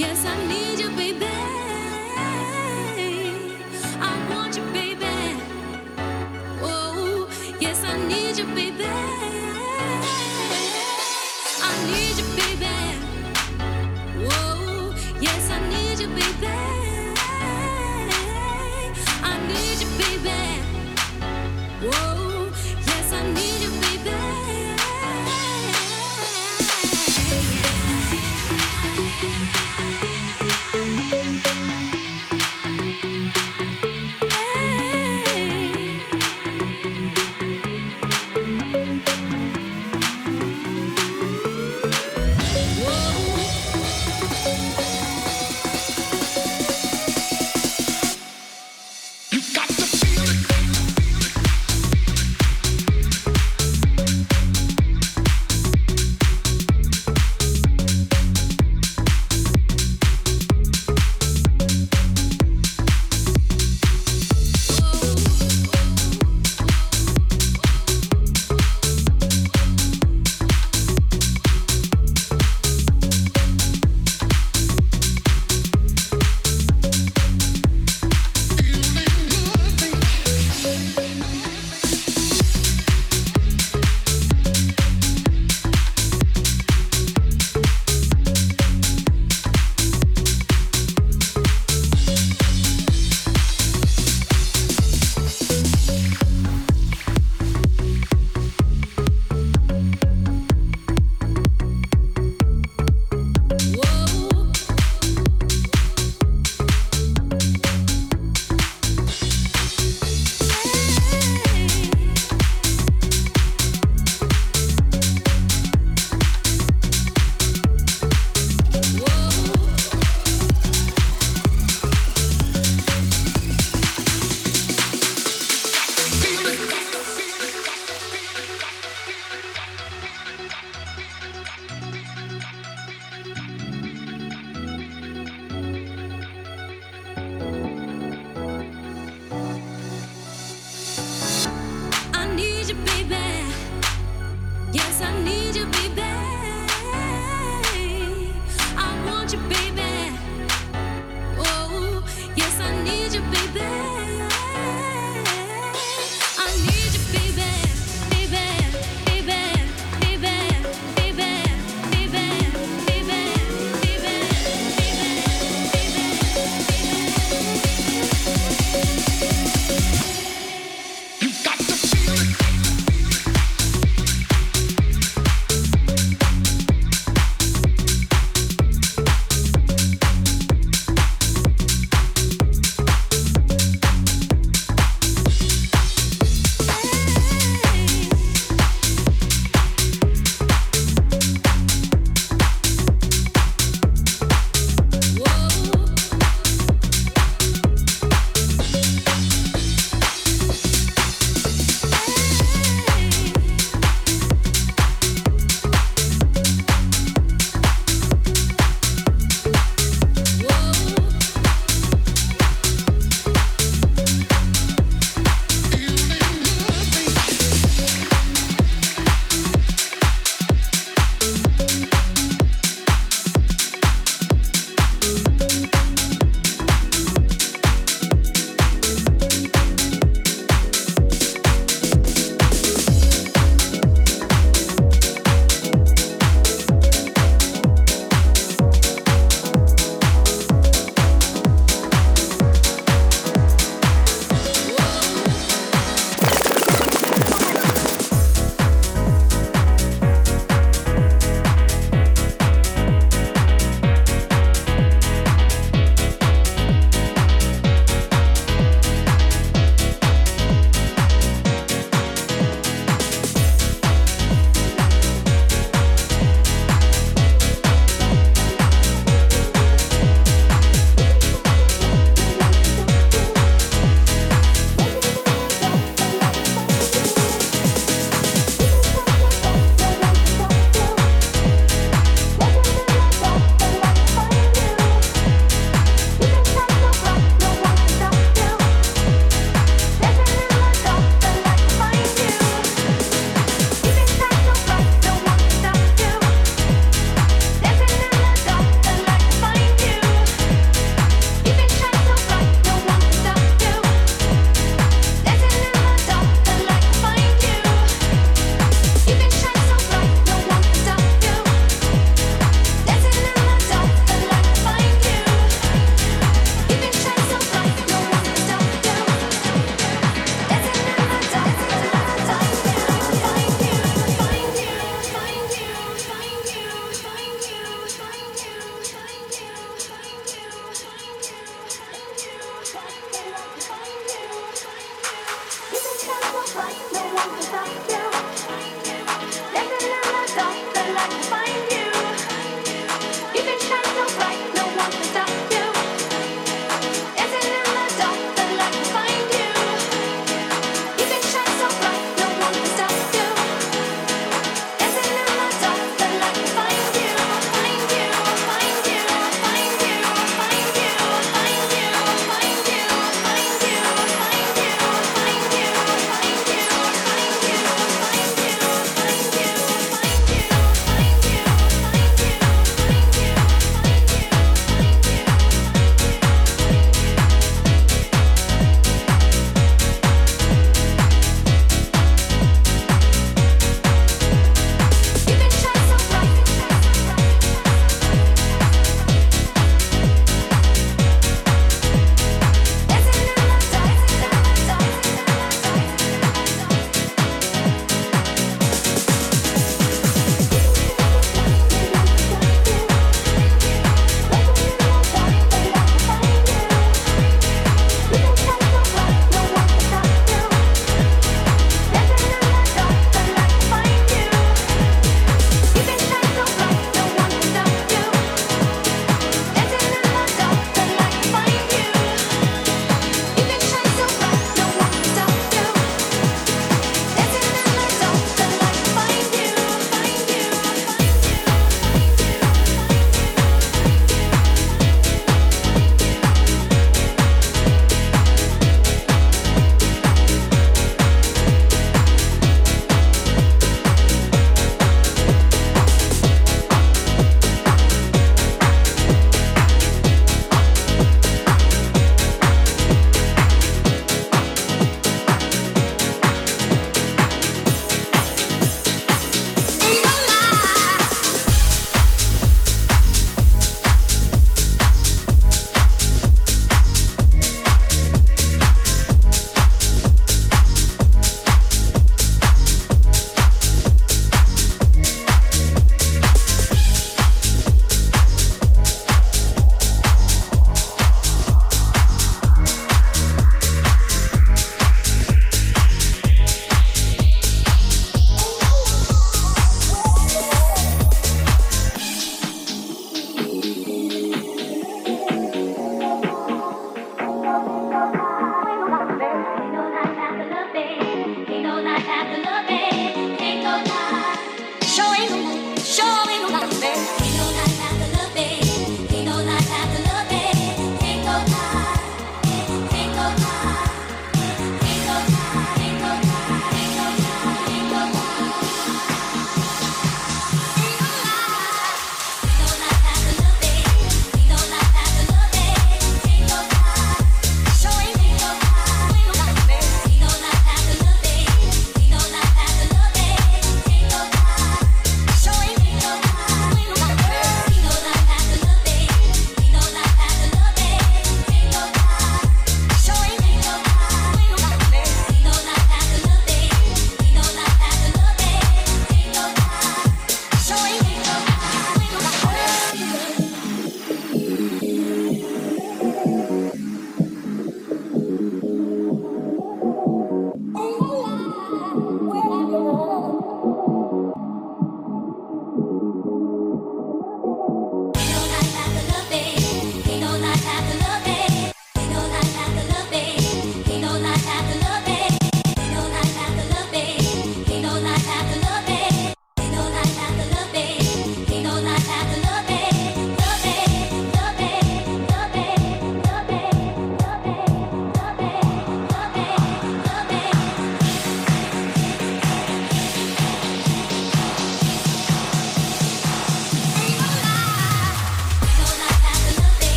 Yes, I need you, baby.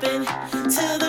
to the